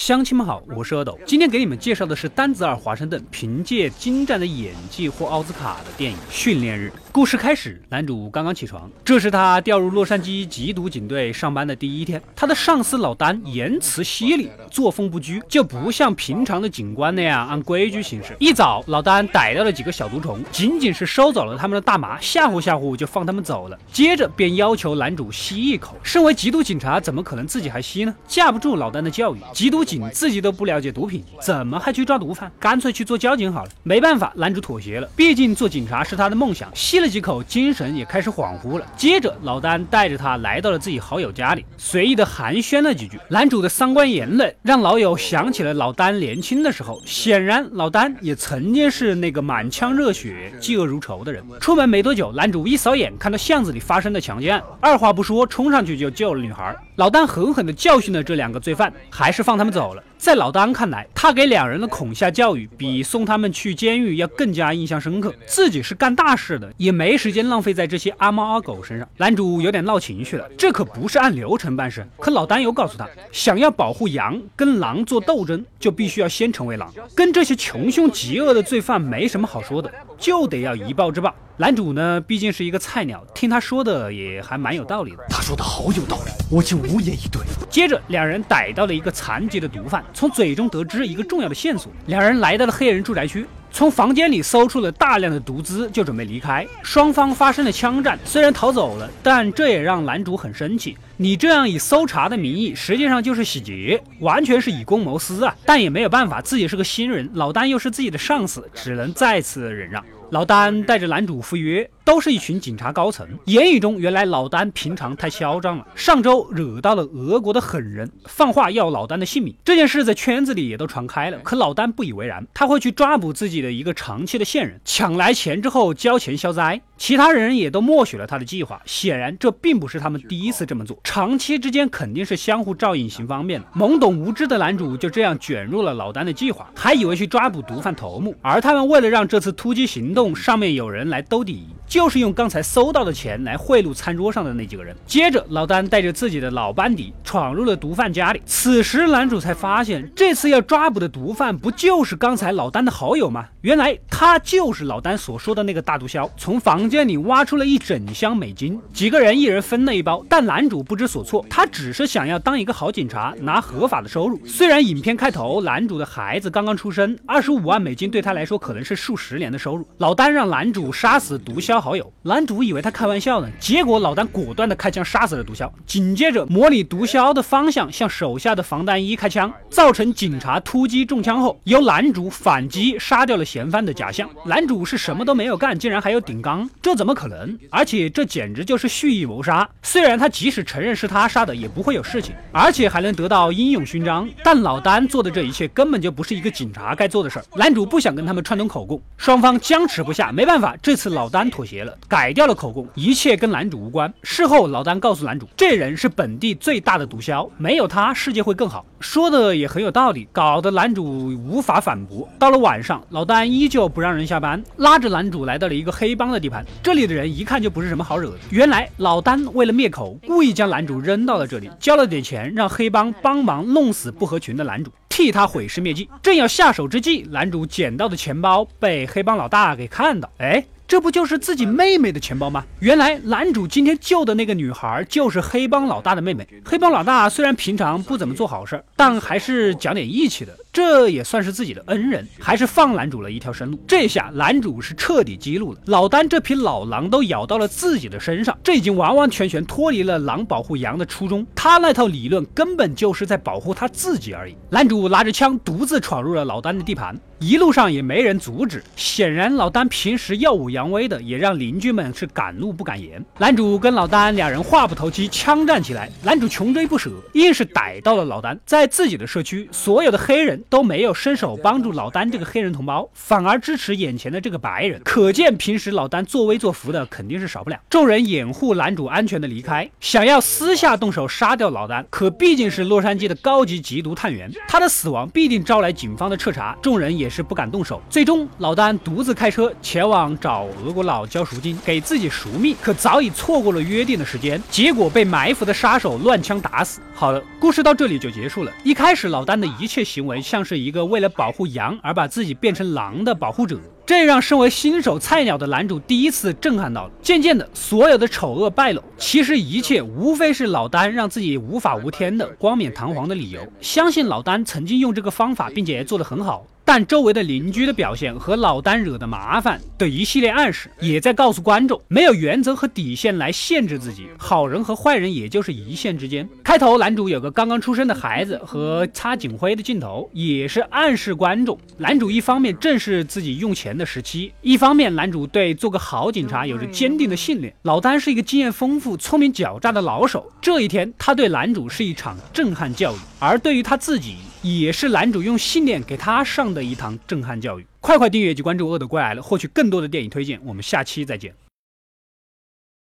乡亲们好，我是阿斗，今天给你们介绍的是丹泽尔·华盛顿凭借精湛的演技获奥斯卡的电影《训练日》。故事开始，男主刚刚起床，这是他调入洛杉矶缉毒警队上班的第一天。他的上司老丹言辞犀利，作风不拘，就不像平常的警官那样按规矩行事。一早，老丹逮到了几个小毒虫，仅仅是收走了他们的大麻，吓唬吓唬就放他们走了。接着便要求男主吸一口。身为缉毒警察，怎么可能自己还吸呢？架不住老丹的教育，缉毒警自己都不了解毒品，怎么还去抓毒贩？干脆去做交警好了。没办法，男主妥协了，毕竟做警察是他的梦想。吸了几口，精神也开始恍惚了。接着，老丹带着他来到了自己好友家里，随意的寒暄了几句。男主的三观言论让老友想起了老丹年轻的时候。显然，老丹也曾经是那个满腔热血、嫉恶如仇的人。出门没多久，男主一扫眼看到巷子里发生的强奸案，二话不说冲上去就救了女孩。老丹狠狠地教训了这两个罪犯，还是放他们走走了。在老丹看来，他给两人的恐吓教育比送他们去监狱要更加印象深刻。自己是干大事的，也没时间浪费在这些阿猫阿狗身上。男主有点闹情绪了，这可不是按流程办事。可老丹又告诉他，想要保护羊，跟狼做斗争，就必须要先成为狼。跟这些穷凶极恶的罪犯没什么好说的，就得要以暴制暴。男主呢，毕竟是一个菜鸟，听他说的也还蛮有道理的。他说的好有道理，我竟无言以对。接着，两人逮到了一个残疾的毒贩，从嘴中得知一个重要的线索。两人来到了黑人住宅区，从房间里搜出了大量的毒资，就准备离开。双方发生了枪战，虽然逃走了，但这也让男主很生气。你这样以搜查的名义，实际上就是洗劫，完全是以公谋私啊！但也没有办法，自己是个新人，老丹又是自己的上司，只能再次忍让。老丹带着男主赴约。都是一群警察高层，言语中原来老丹平常太嚣张了，上周惹到了俄国的狠人，放话要老丹的性命。这件事在圈子里也都传开了，可老丹不以为然，他会去抓捕自己的一个长期的线人，抢来钱之后交钱消灾。其他人也都默许了他的计划，显然这并不是他们第一次这么做，长期之间肯定是相互照应行方便的。懵懂无知的男主就这样卷入了老丹的计划，还以为去抓捕毒贩头目，而他们为了让这次突击行动上面有人来兜底。就是用刚才搜到的钱来贿赂餐桌上的那几个人。接着，老丹带着自己的老班底闯入了毒贩家里。此时，男主才发现，这次要抓捕的毒贩不就是刚才老丹的好友吗？原来他就是老丹所说的那个大毒枭。从房间里挖出了一整箱美金，几个人一人分了一包。但男主不知所措，他只是想要当一个好警察，拿合法的收入。虽然影片开头男主的孩子刚刚出生，二十五万美金对他来说可能是数十年的收入。老丹让男主杀死毒枭。好友男主以为他开玩笑呢，结果老丹果断的开枪杀死了毒枭，紧接着模拟毒枭的方向向手下的防弹衣开枪，造成警察突击中枪后，由男主反击杀掉了嫌犯的假象。男主是什么都没有干，竟然还有顶缸，这怎么可能？而且这简直就是蓄意谋杀。虽然他即使承认是他杀的，也不会有事情，而且还能得到英勇勋章。但老丹做的这一切根本就不是一个警察该做的事儿。男主不想跟他们串通口供，双方僵持不下，没办法，这次老丹妥协。结了，改掉了口供，一切跟男主无关。事后，老丹告诉男主，这人是本地最大的毒枭，没有他，世界会更好。说的也很有道理，搞得男主无法反驳。到了晚上，老丹依旧不让人下班，拉着男主来到了一个黑帮的地盘。这里的人一看就不是什么好惹的。原来，老丹为了灭口，故意将男主扔到了这里，交了点钱，让黑帮帮忙弄死不合群的男主，替他毁尸灭迹。正要下手之际，男主捡到的钱包被黑帮老大给看到，哎。这不就是自己妹妹的钱包吗？原来男主今天救的那个女孩就是黑帮老大的妹妹。黑帮老大虽然平常不怎么做好事，但还是讲点义气的，这也算是自己的恩人，还是放男主了一条生路。这下男主是彻底激怒了，老丹这匹老狼都咬到了自己的身上，这已经完完全全脱离了狼保护羊的初衷。他那套理论根本就是在保护他自己而已。男主拿着枪独自闯入了老丹的地盘。一路上也没人阻止，显然老丹平时耀武扬威的，也让邻居们是敢怒不敢言。男主跟老丹两人话不投机，枪战起来。男主穷追不舍，硬是逮到了老丹。在自己的社区，所有的黑人都没有伸手帮助老丹这个黑人同胞，反而支持眼前的这个白人，可见平时老丹作威作福的肯定是少不了。众人掩护男主安全的离开，想要私下动手杀掉老丹，可毕竟是洛杉矶的高级缉毒探员，他的死亡必定招来警方的彻查，众人也是不敢动手。最终，老丹独自开车前往找俄国佬交赎金，给自己赎命，可早已错过了约定的时间，结果被埋伏的杀手乱枪打死。好了，故事到这里就结束了。一开始，老丹的一切行为像是一个为了保护羊而把自己变成狼的保护者，这让身为新手菜鸟的男主第一次震撼到了。渐渐的，所有的丑恶败露，其实一切无非是老丹让自己无法无天的光冕堂皇的理由。相信老丹曾经用这个方法，并且做得很好。但周围的邻居的表现和老丹惹的麻烦的一系列暗示，也在告诉观众，没有原则和底线来限制自己，好人和坏人也就是一线之间。开头男主有个刚刚出生的孩子和擦警徽的镜头，也是暗示观众，男主一方面正是自己用钱的时期，一方面男主对做个好警察有着坚定的信念。老丹是一个经验丰富、聪明狡诈的老手，这一天他对男主是一场震撼教育，而对于他自己。也是男主用信念给他上的一堂震撼教育。快快订阅及关注《饿的怪来了》，获取更多的电影推荐。我们下期再见。